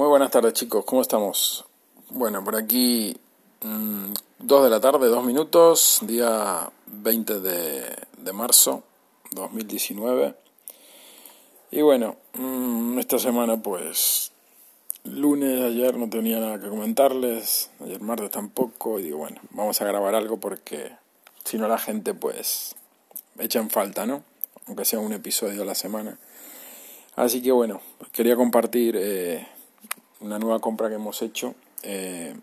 Muy buenas tardes chicos, ¿cómo estamos? Bueno, por aquí 2 mm, de la tarde, 2 minutos, día 20 de, de marzo 2019. Y bueno, mmm, esta semana pues lunes, ayer no tenía nada que comentarles, ayer martes tampoco, y digo bueno, vamos a grabar algo porque si no la gente pues echa en falta, ¿no? Aunque sea un episodio a la semana. Así que bueno, quería compartir... Eh, una nueva compra que hemos hecho. Eh,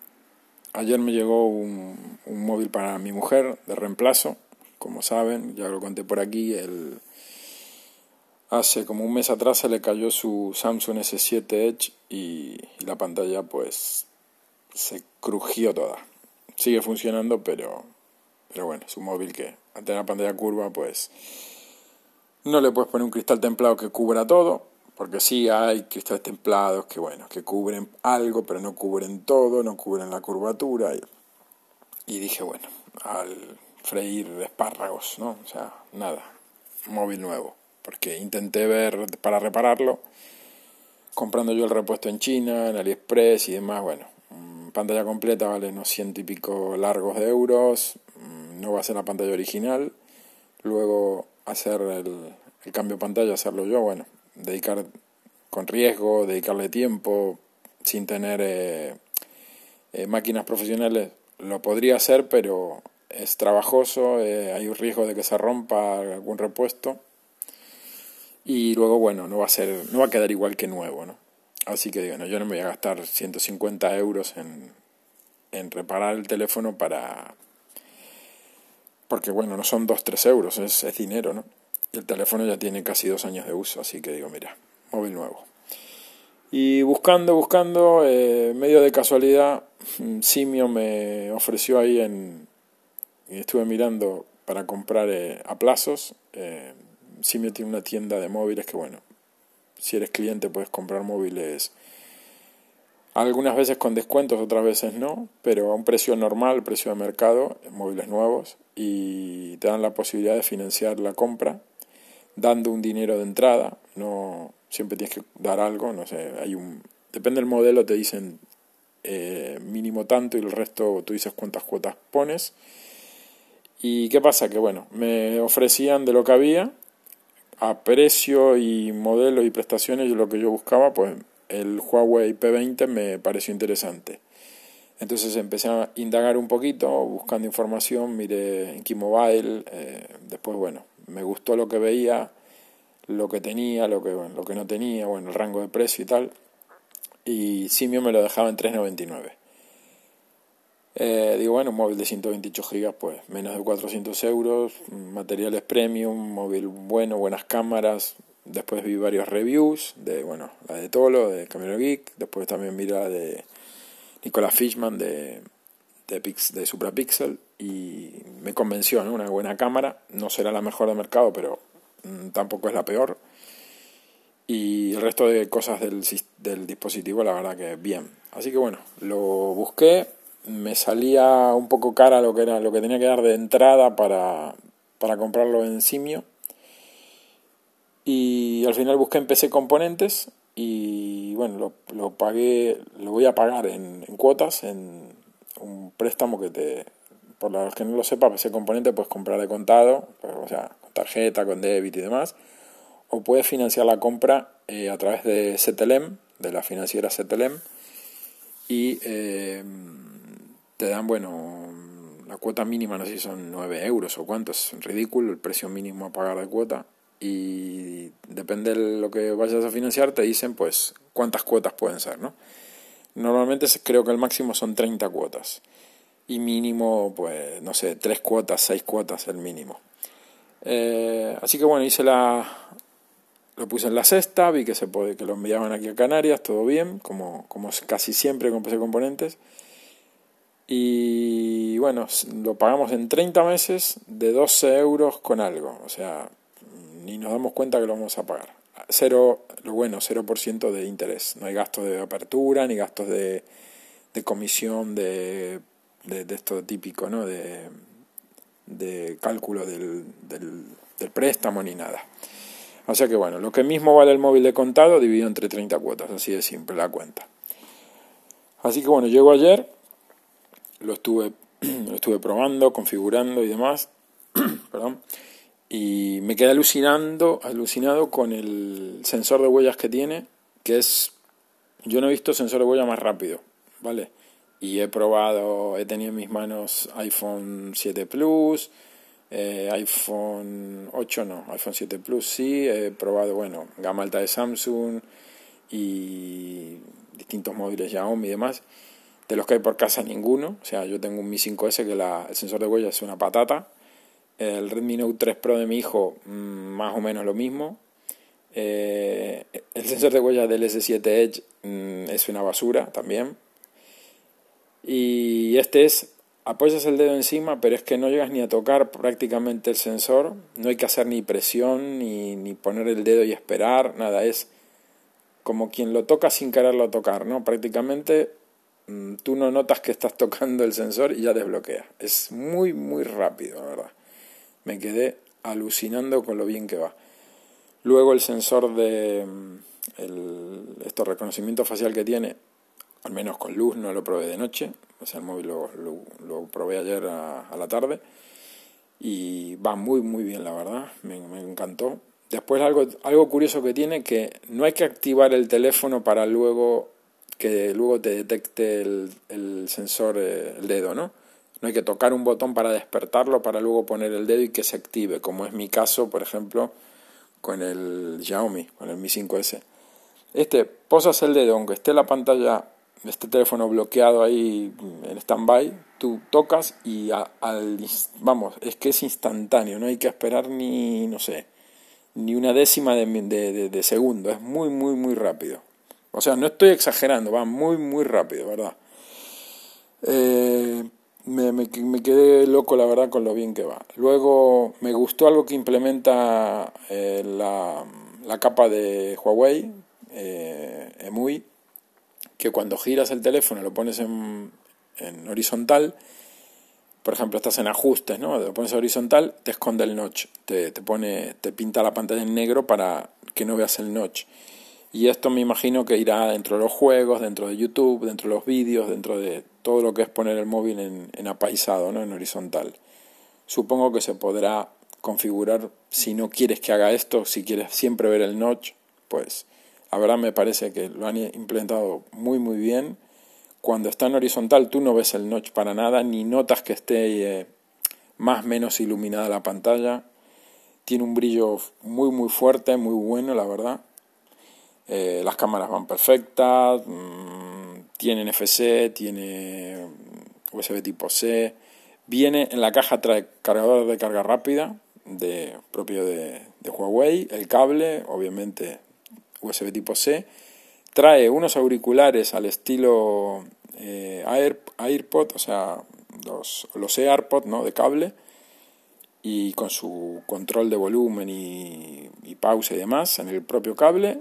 ayer me llegó un, un, móvil para mi mujer de reemplazo, como saben, ya lo conté por aquí. El, hace como un mes atrás se le cayó su Samsung S7 Edge y, y la pantalla pues se crujió toda. Sigue funcionando, pero, pero bueno, es un móvil que al tener la pantalla curva pues no le puedes poner un cristal templado que cubra todo porque sí hay cristales templados que, bueno, que cubren algo, pero no cubren todo, no cubren la curvatura. Y, dije, bueno, al freír espárragos, ¿no? O sea, nada, móvil nuevo. Porque intenté ver para repararlo, comprando yo el repuesto en China, en AliExpress y demás, bueno, mm, pantalla completa vale unos ciento y pico largos de euros, mm, no va a ser la pantalla original, luego hacer el, el cambio de pantalla, hacerlo yo, bueno, dedicar con riesgo, dedicarle tiempo, sin tener eh, eh, máquinas profesionales, lo podría hacer, pero es trabajoso, eh, hay un riesgo de que se rompa algún repuesto y luego, bueno, no va a ser, no va a quedar igual que nuevo, ¿no? Así que bueno, yo no me voy a gastar 150 euros en, en reparar el teléfono para... Porque bueno, no son 2-3 euros, es, es dinero, ¿no? El teléfono ya tiene casi dos años de uso, así que digo, mira, móvil nuevo. Y buscando, buscando, eh, medio de casualidad, mm, Simio me ofreció ahí en... Estuve mirando para comprar eh, a plazos. Eh, Simio tiene una tienda de móviles que, bueno, si eres cliente puedes comprar móviles algunas veces con descuentos, otras veces no, pero a un precio normal, precio de mercado, móviles nuevos, y te dan la posibilidad de financiar la compra dando un dinero de entrada, no siempre tienes que dar algo, no sé, hay un depende del modelo te dicen eh, mínimo tanto y el resto tú dices cuántas cuotas pones. ¿Y qué pasa? Que bueno, me ofrecían de lo que había a precio y modelo y prestaciones lo que yo buscaba, pues el Huawei P20 me pareció interesante. Entonces empecé a indagar un poquito, buscando información, miré en Keymobile, eh, después bueno, me gustó lo que veía, lo que tenía, lo que, lo que no tenía, bueno, el rango de precio y tal. Y Simio me lo dejaba en 3,99. Eh, digo, bueno, un móvil de 128 GB, pues menos de 400 euros, materiales premium, móvil bueno, buenas cámaras. Después vi varios reviews de, bueno, la de Tolo, de Camino Geek. Después también vi la de Nicolas Fishman de, de, Pix, de Suprapixel y me convenció, ¿no? Una buena cámara, no será la mejor del mercado, pero mm, tampoco es la peor. Y el resto de cosas del, del dispositivo, la verdad que bien. Así que bueno, lo busqué, me salía un poco cara lo que era lo que tenía que dar de entrada para, para comprarlo en Simio. Y al final busqué en PC Componentes y bueno, lo, lo pagué, lo voy a pagar en cuotas, en un préstamo que te por los que no lo sepa, ese componente puedes comprar de contado, o sea, con tarjeta, con débito y demás, o puedes financiar la compra eh, a través de Setelem, de la financiera Setelem, y eh, te dan, bueno, la cuota mínima, no sé si son 9 euros o cuánto, es ridículo el precio mínimo a pagar de cuota, y depende de lo que vayas a financiar, te dicen, pues, cuántas cuotas pueden ser, ¿no? Normalmente creo que el máximo son 30 cuotas y mínimo, pues, no sé, tres cuotas, seis cuotas el mínimo. Eh, así que bueno, hice la, lo puse en la cesta, vi que se puede, que lo enviaban aquí a Canarias, todo bien, como, como casi siempre con PC Componentes. Y bueno, lo pagamos en 30 meses de 12 euros con algo, o sea, ni nos damos cuenta que lo vamos a pagar. Cero, lo bueno, 0% de interés, no hay gastos de apertura, ni gastos de, de comisión de de, de esto típico, ¿no? De, cálculo del, del, préstamo ni nada. O sea que bueno, lo que mismo vale el móvil de contado dividido entre 30 cuotas, así de simple la cuenta. Así que bueno, llego ayer, lo estuve, lo estuve probando, configurando y demás, perdón, y me quedé alucinando, alucinado con el sensor de huellas que tiene, que es, yo no he visto sensor de huella más rápido, ¿vale? Y he probado, he tenido en mis manos iPhone 7 Plus, eh, iPhone 8 no, iPhone 7 Plus sí, he probado, bueno, gama alta de Samsung y distintos móviles Xiaomi y demás. De los que hay por casa ninguno, o sea, yo tengo un Mi 5S que el sensor de huella es una patata. El Redmi Note 3 Pro de mi hijo, mm, más o menos lo mismo. Eh, el sensor de huella del S7 Edge mm, es una basura también. Y este es apoyas el dedo encima, pero es que no llegas ni a tocar prácticamente el sensor, no hay que hacer ni presión, ni, ni poner el dedo y esperar, nada, es como quien lo toca sin quererlo tocar, ¿no? Prácticamente mm, tú no notas que estás tocando el sensor y ya desbloquea. Es muy, muy rápido, la verdad. Me quedé alucinando con lo bien que va. Luego el sensor de mm, el, reconocimiento facial que tiene, al menos con luz, no lo probé de noche, o sea, el móvil lo, lo, probé ayer a, la tarde y va muy, muy bien, la verdad, me, encantó. Después algo, algo curioso que tiene que no hay que activar el teléfono para luego que luego te detecte el, el sensor, eh, el dedo, ¿no? No hay que tocar un botón para despertarlo, para luego poner el dedo y que se active, como es mi caso, por ejemplo, con el Xiaomi, con el Mi 5S. Este, posas el dedo, aunque esté la pantalla este teléfono bloqueado ahí en stand-by, tú tocas y al, vamos, es que es instantáneo, no hay que esperar ni, no sé, ni una décima de, de, de, segundo, es muy, muy, muy rápido. O sea, no estoy exagerando, va muy, muy rápido, ¿verdad? Eh, me, me, quedé loco, la verdad, con lo bien que va. Luego me gustó algo que implementa eh, la, la, capa de Huawei, eh, EMUI, que cuando giras el teléfono lo pones en, en horizontal, por ejemplo, estás en ajustes, ¿no? Lo pones horizontal, te esconde el notch, te, te, pone, te pinta la pantalla en negro para que no veas el notch. Y esto me imagino que irá dentro de los juegos, dentro de YouTube, dentro de los vídeos, dentro de todo lo que es poner el móvil en, en apaisado, ¿no? En horizontal. Supongo que se podrá configurar si no quieres que haga esto, si quieres siempre ver el notch, pues verdad me parece que lo han implementado muy muy bien. Cuando está en horizontal tú no ves el notch para nada, ni notas que esté eh, más o menos iluminada la pantalla. Tiene un brillo muy muy fuerte, muy bueno la verdad. Eh, las cámaras van perfectas, mmm, tiene NFC, tiene USB tipo C. Viene en la caja trae cargador de carga rápida de propio de Huawei, el cable, obviamente USB tipo C. Trae unos auriculares al estilo eh, Air, AirPod, o sea, los, AirPod ¿no? de cable, y con su control de volumen y, y pausa y demás en el propio cable.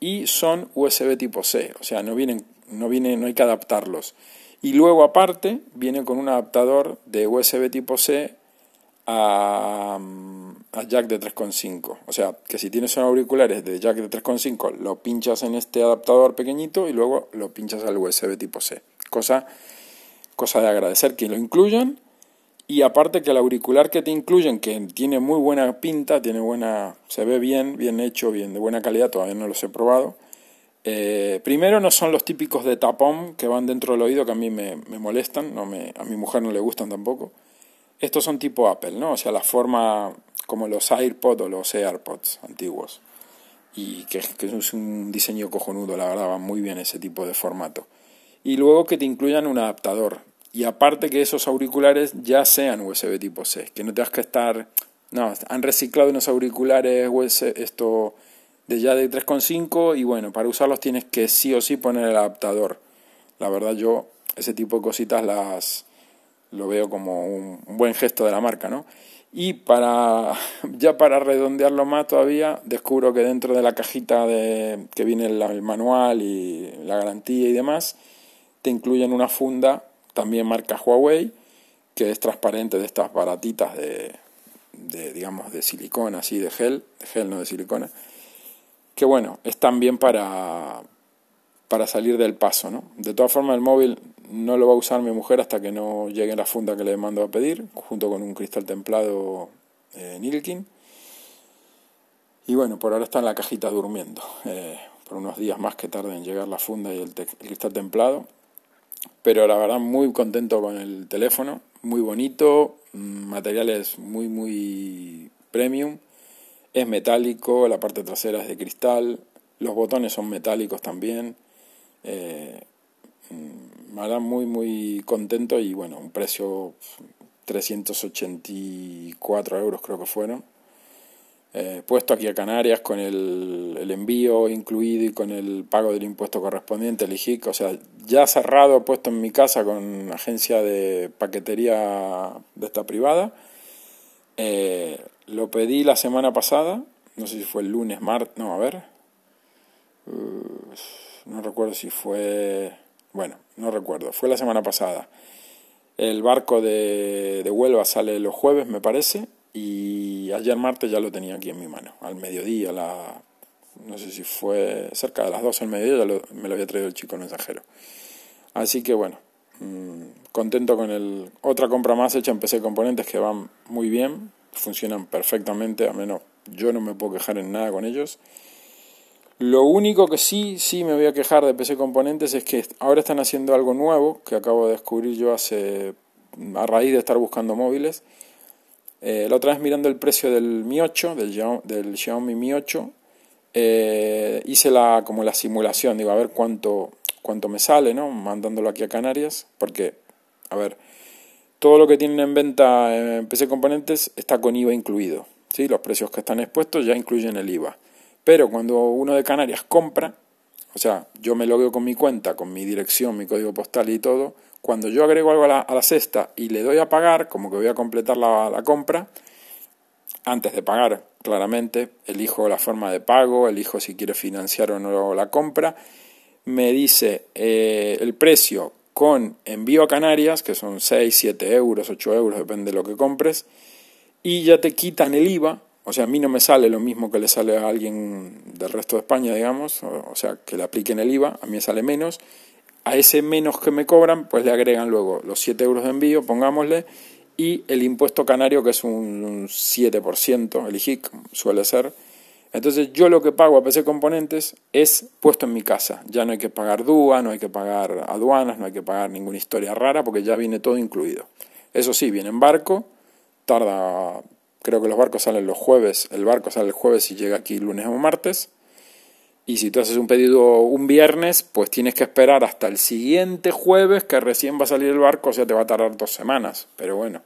Y son USB tipo C, o sea, no vienen, no viene, no hay que adaptarlos. Y luego aparte viene con un adaptador de USB tipo C a, a jack de 3.5. O sea, que si tienes auriculares de jack de 3.5, lo pinchas en este adaptador pequeñito y luego lo pinchas al USB tipo C. Cosa, cosa de agradecer que lo incluyan. Y aparte que el auricular que te incluyen, que tiene muy buena pinta, tiene buena, se ve bien, bien hecho, bien de buena calidad, todavía no los he probado. Eh, primero no son los típicos de tapón que van dentro del oído que a mí me, me molestan, no me, a mi mujer no le gustan tampoco. Estos son tipo Apple, ¿no? O sea, la forma como los AirPods o los AirPods antiguos. Y que, es un diseño cojonudo, la verdad, va muy bien ese tipo de formato. Y luego que te incluyan un adaptador. Y aparte que esos auriculares ya sean USB tipo C, que no tengas que estar... No, han reciclado unos auriculares USB, esto de ya de 3.5 y bueno, para usarlos tienes que sí o sí poner el adaptador. La verdad yo ese tipo de cositas las, lo veo como un, buen gesto de la marca, ¿no? Y para ya para redondearlo más todavía, descubro que dentro de la cajita de, que viene el, manual y la garantía y demás, te incluyen una funda, también marca Huawei, que es transparente de estas baratitas de, de digamos, de silicona, así de gel, de gel no de silicona, que bueno, es también para, para salir del paso, ¿no? De todas formas, el móvil no lo va a usar mi mujer hasta que no llegue la funda que le mando a pedir, junto con un cristal templado eh, Nilkin. Y bueno, por ahora está en la cajita durmiendo, eh, por unos días más que tarde en llegar la funda y el, cristal templado. Pero la verdad, muy contento con el teléfono, muy bonito, mm, materiales muy, muy premium. Es metálico, la parte trasera es de cristal, los botones son metálicos también. Eh, me hará muy, muy contento y bueno, un precio 384 euros creo que fueron. Eh, puesto aquí a Canarias con el, envío incluido y con el pago del impuesto correspondiente, el IJIC, o sea, ya cerrado, puesto en mi casa con agencia de paquetería de esta privada. Eh, lo pedí la semana pasada, no sé si fue el lunes, martes, no, a ver, uh, no recuerdo si fue, bueno, no recuerdo, fue la semana pasada. El barco de, de Huelva sale los jueves, me parece, y ayer martes ya lo tenía aquí en mi mano, al mediodía, la, no sé si fue cerca de las 12 del mediodía, ya me lo había traído el chico mensajero. Así que bueno, mmm, contento con el... Otra compra más hecha en PC Componentes que van muy bien, funcionan perfectamente, a menos yo no me puedo quejar en nada con ellos. Lo único que sí, sí me voy a quejar de PC Componentes es que ahora están haciendo algo nuevo que acabo de descubrir yo hace a raíz de estar buscando móviles. Eh, la otra vez mirando el precio del Mi 8, del, del Xiaomi Mi 8, eh, hice la, como la simulación, digo, a ver cuánto, cuánto me sale, ¿no? Mandándolo aquí a Canarias, porque, a ver, todo lo que tienen en venta en PC Componentes está con IVA incluido, ¿sí? Los precios que están expuestos ya incluyen el IVA. Pero cuando uno de Canarias compra, o sea, yo me logueo con mi cuenta, con mi dirección, mi código postal y todo, cuando yo agrego algo a la, cesta y le doy a pagar, como que voy a completar la, compra, antes de pagar, claramente, elijo la forma de pago, elijo si quiere financiar o no la compra, me dice eh, el precio con envío a Canarias, que son 6, 7 euros, 8 euros, depende de lo que compres, y ya te quitan el IVA, o sea, a mí no me sale lo mismo que le sale a alguien del resto de España, digamos, o, sea, que le apliquen el IVA, a mí me sale menos. A ese menos que me cobran, pues le agregan luego los 7 euros de envío, pongámosle, y el impuesto canario, que es un 7%, el IJIC suele ser. Entonces yo lo que pago a PC Componentes es puesto en mi casa. Ya no hay que pagar DUA, no hay que pagar aduanas, no hay que pagar ninguna historia rara, porque ya viene todo incluido. Eso sí, viene en barco, tarda Creo que los barcos salen los jueves, el barco sale el jueves y llega aquí lunes o martes. Y si tú haces un pedido un viernes, pues tienes que esperar hasta el siguiente jueves que recién va a salir el barco, o sea, te va a tardar dos semanas. Pero bueno,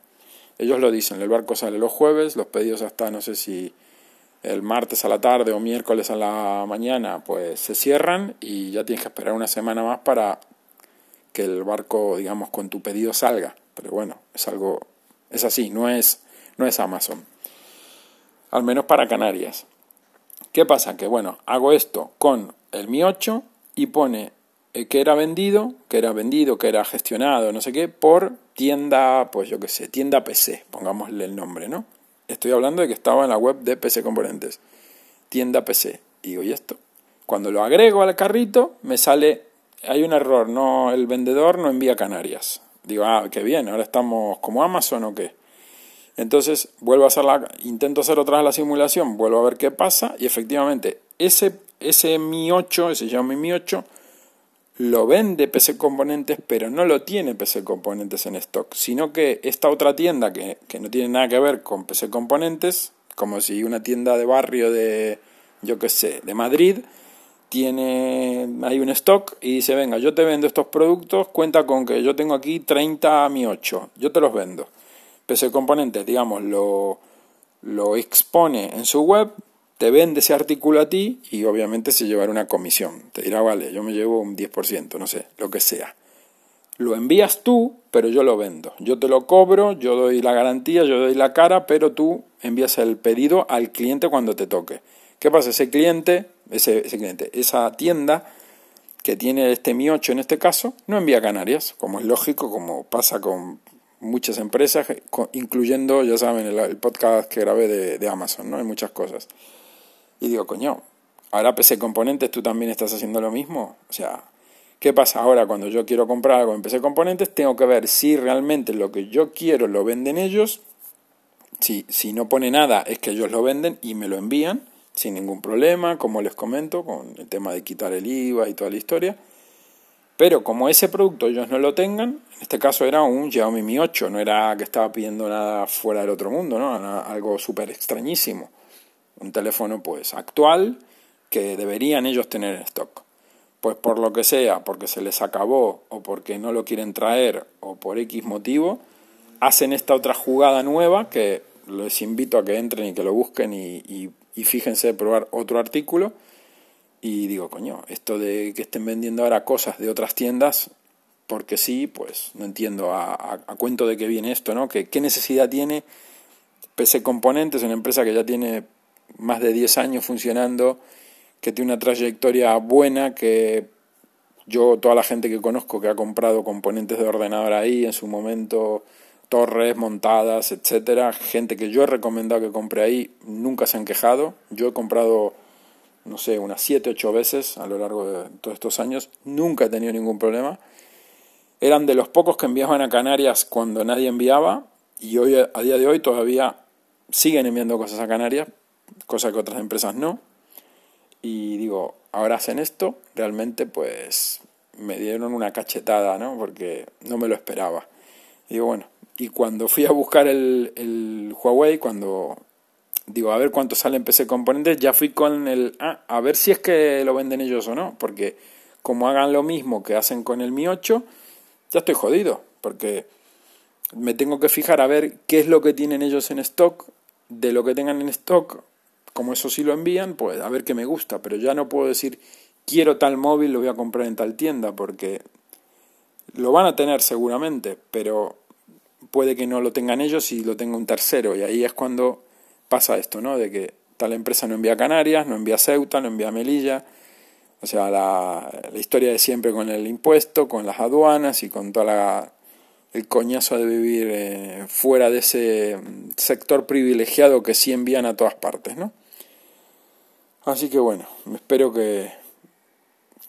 ellos lo dicen, el barco sale los jueves, los pedidos hasta no sé si el martes a la tarde o miércoles a la mañana, pues se cierran y ya tienes que esperar una semana más para que el barco, digamos, con tu pedido salga. Pero bueno, es algo, es así, no es, no es Amazon al menos para Canarias. ¿Qué pasa? Que bueno, hago esto con el Mi 8 y pone eh, que era vendido, que era vendido, que era gestionado, no sé qué, por tienda, pues yo qué sé, tienda PC, pongámosle el nombre, ¿no? Estoy hablando de que estaba en la web de PC Componentes, tienda PC. Y digo, ¿y esto? Cuando lo agrego al carrito, me sale, hay un error, no, el vendedor no envía Canarias. Digo, ah, qué bien, ahora estamos como Amazon o qué. Entonces vuelvo a hacer la, intento hacer otra vez la simulación, vuelvo a ver qué pasa y efectivamente ese, ese Mi 8, ese Xiaomi Mi 8, lo vende PC Componentes, pero no lo tiene PC Componentes en stock, sino que esta otra tienda que, que no tiene nada que ver con PC Componentes, como si una tienda de barrio de, yo qué sé, de Madrid, tiene hay un stock y dice, venga, yo te vendo estos productos, cuenta con que yo tengo aquí 30 Mi 8, yo te los vendo. PC Componentes, digamos, lo, lo expone en su web, te vende ese artículo a ti y obviamente se llevará una comisión. Te dirá, vale, yo me llevo un 10%, no sé, lo que sea. Lo envías tú, pero yo lo vendo. Yo te lo cobro, yo doy la garantía, yo doy la cara, pero tú envías el pedido al cliente cuando te toque. ¿Qué pasa? Ese cliente, ese, ese cliente, esa tienda que tiene este Mi 8 en este caso, no envía Canarias, como es lógico, como pasa con muchas empresas, incluyendo, ya saben, el, podcast que grabé de, de, Amazon, ¿no? Hay muchas cosas. Y digo, coño, ahora PC Componentes, ¿tú también estás haciendo lo mismo? O sea, ¿Qué pasa ahora cuando yo quiero comprar algo en PC Componentes? Tengo que ver si realmente lo que yo quiero lo venden ellos. Si, si no pone nada es que ellos lo venden y me lo envían sin ningún problema, como les comento, con el tema de quitar el IVA y toda la historia. Pero como ese producto ellos no lo tengan, en este caso era un Xiaomi Mi 8, no era que estaba pidiendo nada fuera del otro mundo, ¿no? algo súper extrañísimo. Un teléfono pues actual que deberían ellos tener en stock pues por lo que sea, porque se les acabó o porque no lo quieren traer o por X motivo, hacen esta otra jugada nueva que les invito a que entren y que lo busquen y, fíjense de probar otro artículo. Y digo, coño, esto de que estén vendiendo ahora cosas de otras tiendas, porque sí, pues no entiendo a, cuento de qué viene esto, ¿no? ¿Qué, ¿Qué necesidad tiene PC Componentes, una empresa que ya tiene más de 10 años funcionando? que tiene una trayectoria buena, que yo, toda la gente que conozco que ha comprado componentes de ordenador ahí en su momento, torres montadas, etcétera, gente que yo he recomendado que compre ahí, nunca se han quejado. Yo he comprado, no sé, unas 7, 8 veces a lo largo de todos estos años, nunca he tenido ningún problema. Eran de los pocos que enviaban a Canarias cuando nadie enviaba y hoy a día de hoy todavía siguen enviando cosas a Canarias, cosa que otras empresas no y digo, ahora hacen esto, realmente pues me dieron una cachetada, ¿no? Porque no me lo esperaba. Y digo, bueno, y cuando fui a buscar el, el Huawei, cuando digo, a ver cuánto sale en PC Componentes, ya fui con el, ah, a ver si es que lo venden ellos o no, porque como hagan lo mismo que hacen con el Mi 8, ya estoy jodido, porque me tengo que fijar a ver qué es lo que tienen ellos en stock, de lo que tengan en stock, como eso sí lo envían, pues a ver qué me gusta, pero ya no puedo decir quiero tal móvil, lo voy a comprar en tal tienda, porque lo van a tener seguramente, pero puede que no lo tengan ellos y lo tenga un tercero, y ahí es cuando pasa esto, ¿no? De que tal empresa no envía Canarias, no envía Ceuta, no envía Melilla, o sea, la, historia de siempre con el impuesto, con las aduanas y con toda la el coñazo de vivir eh, fuera de ese sector privilegiado que sí envían a todas partes, ¿no? Así que bueno, espero que,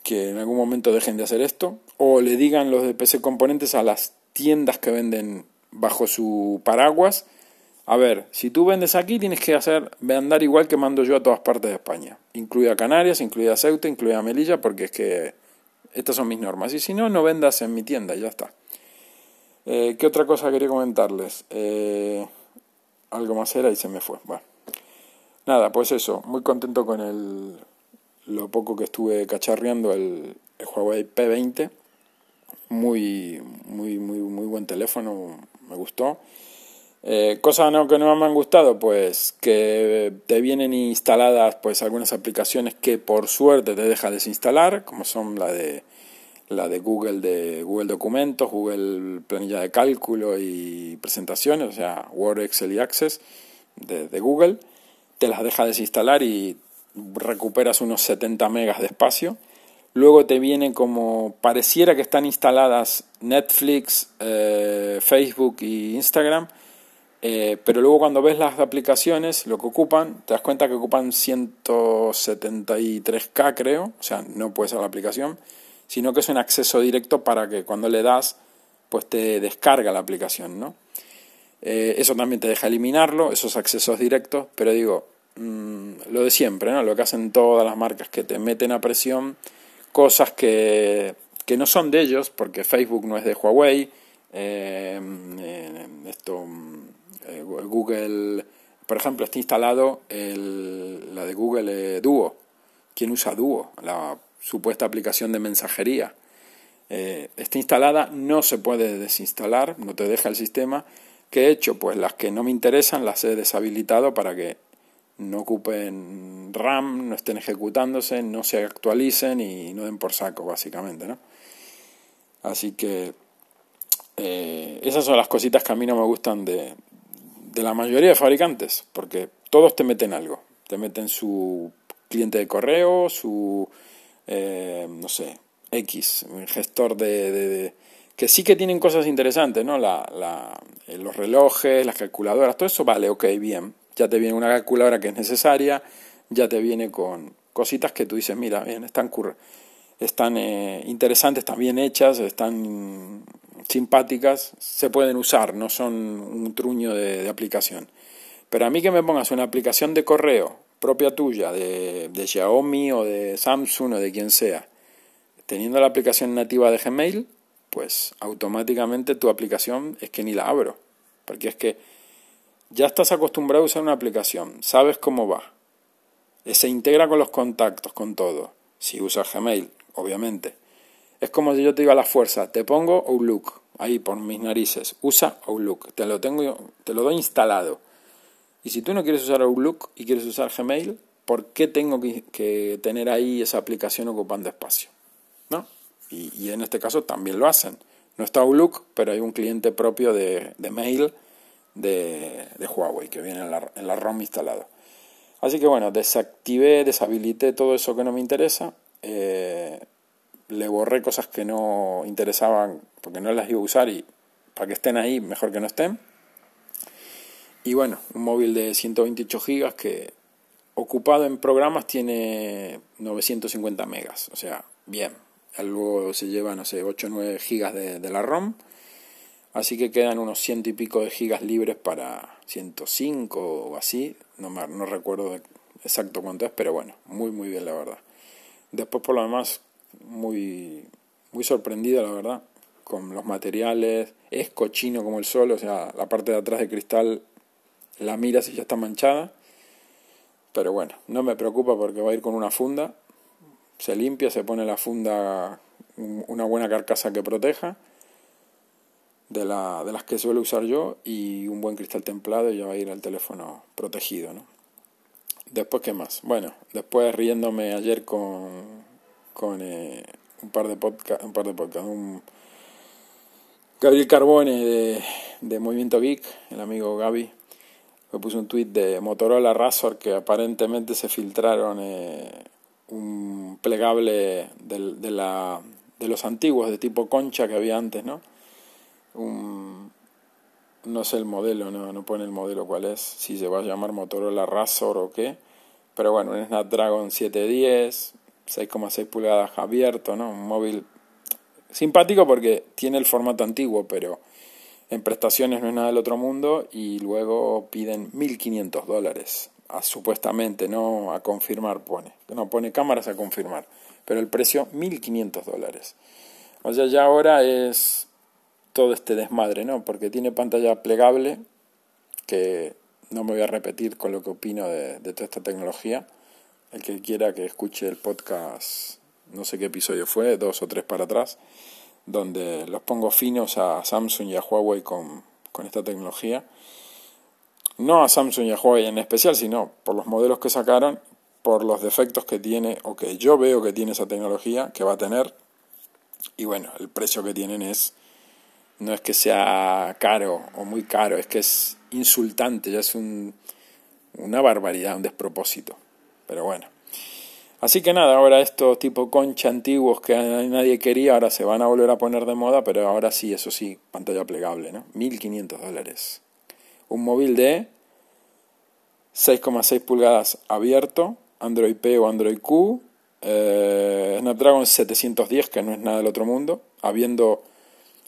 que en algún momento dejen de hacer esto o le digan los de Componentes a las tiendas que venden bajo su paraguas, a ver, si tú vendes aquí tienes que hacer andar igual que mando yo a todas partes de España, incluida Canarias, incluida Ceuta, incluida Melilla, porque es que estas son mis normas. Y si no, no vendas en mi tienda, ya está. Eh, ¿Qué otra cosa quería comentarles? Eh, algo más era y se me fue. Bueno. Nada, pues eso, muy contento con el, lo poco que estuve cacharreando el, Huawei P20. Muy, muy, muy, muy buen teléfono, me gustó. Eh, cosas no, que no me han gustado, pues que te vienen instaladas pues algunas aplicaciones que por suerte te deja desinstalar, como son la de la de Google de Google Documentos, Google Planilla de Cálculo y Presentaciones, o sea, Word, Excel y Access de, Google te las deja desinstalar y recuperas unos 70 megas de espacio. Luego te viene como pareciera que están instaladas Netflix, eh, Facebook y Instagram, eh, pero luego cuando ves las aplicaciones, lo que ocupan, te das cuenta que ocupan 173K creo, o sea, no puede ser la aplicación, sino que es un acceso directo para que cuando le das, pues te descarga la aplicación, ¿no? Eh, eso también te deja eliminarlo, esos accesos directos, pero digo, Mm, lo de siempre, ¿no? lo que hacen todas las marcas que te meten a presión cosas que, que no son de ellos, porque Facebook no es de Huawei, eh, esto, eh, Google, por ejemplo, está instalado el, la de Google eh, Duo. ¿Quién usa Duo? La supuesta aplicación de mensajería. está instalada, no se puede desinstalar, no te deja el sistema. ¿Qué he hecho? Pues las que no me interesan las he deshabilitado para que no ocupen RAM, no estén ejecutándose, no se actualicen y no den por saco, básicamente, ¿no? Así que eh, esas son las cositas que a mí no me gustan de, de la mayoría de fabricantes, porque todos te meten algo. Te meten su cliente de correo, su, eh, no sé, X, gestor de, de, que sí que tienen cosas interesantes, ¿no? La, la, eh, los relojes, las calculadoras, todo eso vale, ok, bien ya te viene una calculadora que es necesaria, ya te viene con cositas que tú dices, mira, bien, están están eh, interesantes, están bien hechas, están simpáticas, se pueden usar, no son un truño de, aplicación. Pero a mí que me pongas una aplicación de correo propia tuya, de, Xiaomi o de Samsung o de quien sea, teniendo la aplicación nativa de Gmail, pues automáticamente tu aplicación es que ni la abro. Porque es que ya estás acostumbrado a usar una aplicación, sabes cómo va, se integra con los contactos, con todo. Si usas Gmail, obviamente. Es como si yo te digo a la fuerza, te pongo Outlook, ahí por mis narices, usa Outlook, te lo, tengo, te lo doy instalado. Y si tú no quieres usar Outlook y quieres usar Gmail, ¿por qué tengo que, tener ahí esa aplicación ocupando espacio? ¿No? Y, en este caso también lo hacen. No está Outlook, pero hay un cliente propio de, mail de, Huawei que viene en la, en la ROM instalado. Así que bueno, desactivé, deshabilité todo eso que no me interesa. Eh, le borré cosas que no interesaban porque no las iba a usar y para que estén ahí mejor que no estén. Y bueno, un móvil de 128 gigas que ocupado en programas tiene 950 megas, o sea, bien. Luego se lleva, no sé, 8 o 9 gigas de, de la ROM. Así que quedan unos ciento y pico de gigas libres para 105 o así no, no recuerdo exacto cuánto es, pero bueno, muy muy bien la verdad. Después por lo demás, muy, muy sorprendido la verdad, con los materiales, es cochino como el sol, o sea, la parte de atrás de cristal la miras y ya está manchada, pero bueno, no me preocupa porque va a ir con una funda, se limpia, se pone la funda una buena carcasa que proteja de, la, de las que suelo usar yo y un buen cristal templado y ya va a ir al teléfono protegido, ¿no? Después, ¿qué más? Bueno, después riéndome ayer con, con eh, un par de podcast, un par de podcast, Gabriel Carbone de, de Movimiento Geek, el amigo Gaby, me puso un tweet de Motorola Razor que aparentemente se filtraron eh, un plegable de, de, la, de los antiguos de tipo concha que había antes, ¿no? un, no sé el modelo, no, no pone el modelo cuál es, si se va a llamar Motorola Razor o qué, pero bueno, un Snapdragon 710, 6,6 pulgadas abierto, ¿no? Un móvil simpático porque tiene el formato antiguo, pero en prestaciones no es nada del otro mundo y luego piden 1.500 dólares, a, supuestamente, no a confirmar pone, no pone cámaras a confirmar, pero el precio 1.500 dólares. O sea, ya ahora es todo este desmadre, ¿no? Porque tiene pantalla plegable, que no me voy a repetir con lo que opino de, toda esta tecnología. El que quiera que escuche el podcast, no sé qué episodio fue, dos o tres para atrás, donde los pongo finos a Samsung y a Huawei con, con esta tecnología. No a Samsung y a Huawei en especial, sino por los modelos que sacaron, por los defectos que tiene o que yo veo que tiene esa tecnología, que va a tener. Y bueno, el precio que tienen es no es que sea caro o muy caro, es que es insultante, ya es un, una barbaridad, un despropósito. Pero bueno. Así que nada, ahora estos tipo concha antiguos que nadie quería, ahora se van a volver a poner de moda, pero ahora sí, eso sí, pantalla plegable, ¿no? 1500 dólares. Un móvil de 6,6 pulgadas abierto, Android P o Android Q, eh, Snapdragon 710, que no es nada del otro mundo, habiendo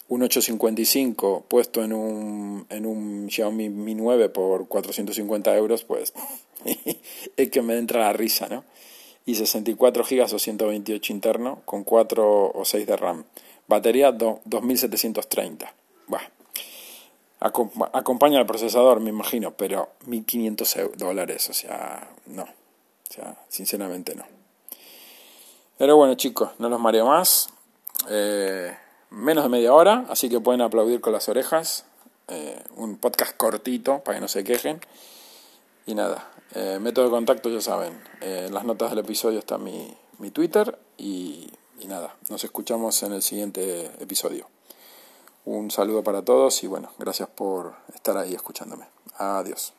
un 855 puesto en un, en un Xiaomi Mi 9 por 450 euros, pues es que me entra la risa, ¿no? Y 64 gigas o 128 interno con 4 o 6 de RAM. Batería 2730. Bah. acompaña al procesador, me imagino, pero 1500 dólares, o sea, no. O sea, sinceramente no. Pero bueno, chicos, no los mareo más. Eh, menos de media hora, así que pueden aplaudir con las orejas. Eh, un podcast cortito para que no se quejen. Y nada, eh, método de contacto ya saben. Eh, en las notas del episodio está mi, mi Twitter y nada, nos escuchamos en el siguiente episodio. Un saludo para todos y bueno, gracias por estar ahí escuchándome. Adiós.